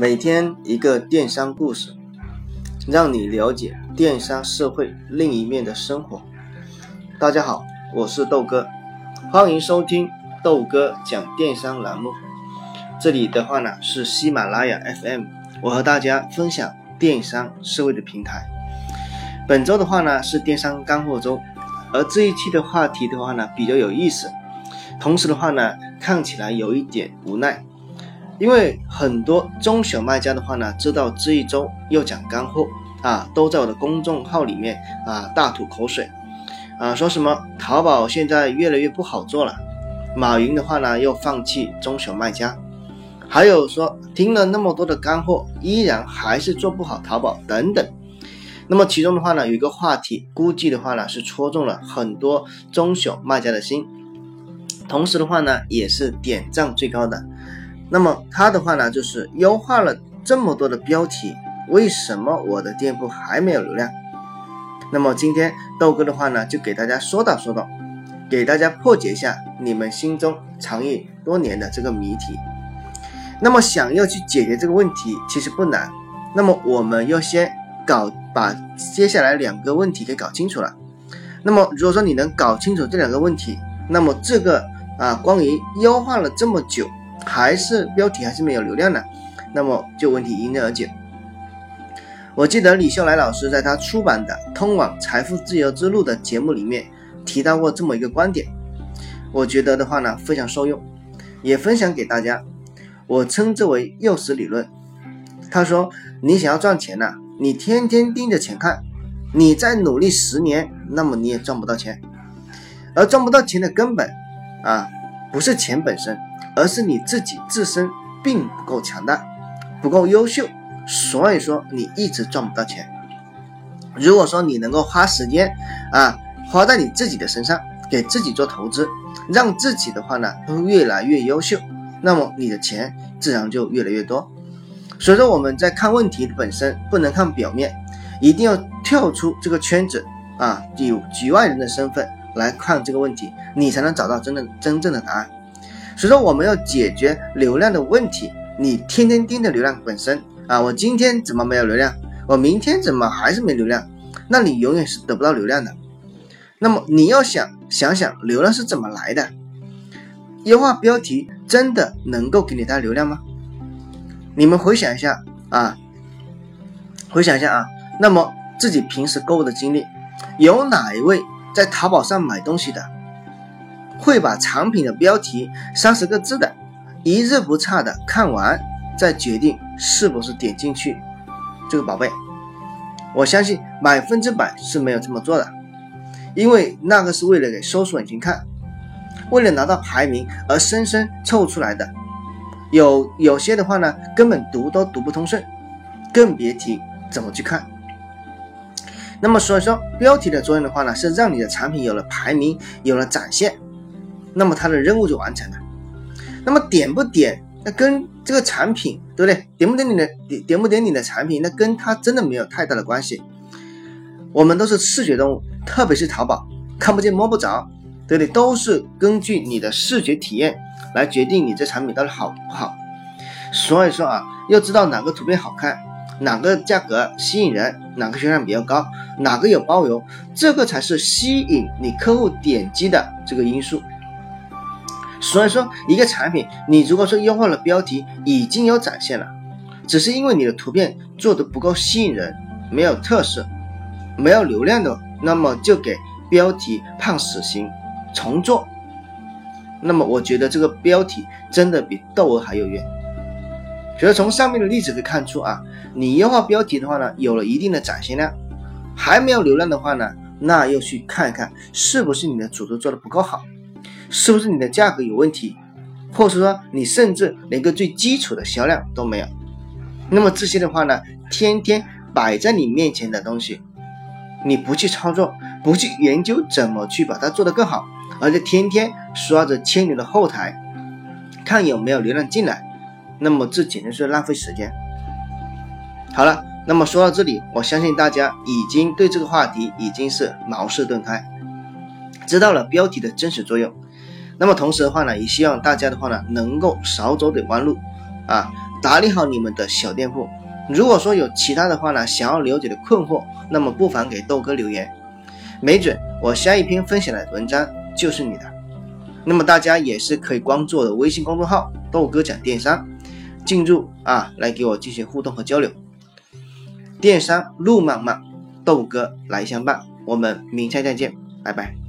每天一个电商故事，让你了解电商社会另一面的生活。大家好，我是豆哥，欢迎收听豆哥讲电商栏目。这里的话呢是喜马拉雅 FM，我和大家分享电商社会的平台。本周的话呢是电商干货周，而这一期的话题的话呢比较有意思，同时的话呢看起来有一点无奈。因为很多中小卖家的话呢，知道这一周又讲干货啊，都在我的公众号里面啊大吐口水啊，说什么淘宝现在越来越不好做了，马云的话呢又放弃中小卖家，还有说听了那么多的干货，依然还是做不好淘宝等等。那么其中的话呢，有一个话题，估计的话呢是戳中了很多中小卖家的心，同时的话呢也是点赞最高的。那么他的话呢，就是优化了这么多的标题，为什么我的店铺还没有流量？那么今天豆哥的话呢，就给大家说道说道，给大家破解一下你们心中藏匿多年的这个谜题。那么想要去解决这个问题，其实不难。那么我们要先搞把接下来两个问题给搞清楚了。那么如果说你能搞清楚这两个问题，那么这个啊，关于优化了这么久。还是标题还是没有流量的，那么就问题迎刃而解。我记得李秀来老师在他出版的《通往财富自由之路》的节目里面提到过这么一个观点，我觉得的话呢非常受用，也分享给大家。我称之为诱使理论。他说，你想要赚钱呢，你天天盯着钱看，你再努力十年，那么你也赚不到钱。而赚不到钱的根本啊，不是钱本身。而是你自己自身并不够强大，不够优秀，所以说你一直赚不到钱。如果说你能够花时间啊，花在你自己的身上，给自己做投资，让自己的话呢都越来越优秀，那么你的钱自然就越来越多。所以说我们在看问题本身不能看表面，一定要跳出这个圈子啊，以局外人的身份来看这个问题，你才能找到真正真正的答案。所以说我们要解决流量的问题，你天天盯着流量本身啊，我今天怎么没有流量？我明天怎么还是没流量？那你永远是得不到流量的。那么你要想想想流量是怎么来的？优化标题真的能够给你带来流量吗？你们回想一下啊，回想一下啊，那么自己平时购物的经历，有哪一位在淘宝上买东西的？会把产品的标题三十个字的，一字不差的看完，再决定是不是点进去这个宝贝。我相信百分之百是没有这么做的，因为那个是为了给搜索引擎看，为了拿到排名而生生凑出来的。有有些的话呢，根本读都读不通顺，更别提怎么去看。那么所以说，标题的作用的话呢，是让你的产品有了排名，有了展现。那么它的任务就完成了。那么点不点，那跟这个产品，对不对？点不点你的点点不点你的产品，那跟它真的没有太大的关系。我们都是视觉动物，特别是淘宝，看不见摸不着，对不对？都是根据你的视觉体验来决定你这产品到底好不好。所以说啊，要知道哪个图片好看，哪个价格吸引人，哪个销量比较高，哪个有包邮，这个才是吸引你客户点击的这个因素。所以说，一个产品，你如果说优化了标题，已经有展现了，只是因为你的图片做的不够吸引人，没有特色，没有流量的，那么就给标题判死刑，重做。那么我觉得这个标题真的比窦娥还有用。所以从上面的例子可以看出啊，你优化标题的话呢，有了一定的展现量，还没有流量的话呢，那又去看一看是不是你的主图做的不够好。是不是你的价格有问题，或者说你甚至连个最基础的销量都没有？那么这些的话呢，天天摆在你面前的东西，你不去操作，不去研究怎么去把它做得更好，而且天天刷着千牛的后台，看有没有流量进来，那么这简直是浪费时间。好了，那么说到这里，我相信大家已经对这个话题已经是茅塞顿开，知道了标题的真实作用。那么同时的话呢，也希望大家的话呢，能够少走点弯路，啊，打理好你们的小店铺。如果说有其他的话呢，想要了解的困惑，那么不妨给豆哥留言，没准我下一篇分享的文章就是你的。那么大家也是可以关注我的微信公众号“豆哥讲电商”，进入啊来给我进行互动和交流。电商路漫漫，豆哥来相伴。我们明天再见，拜拜。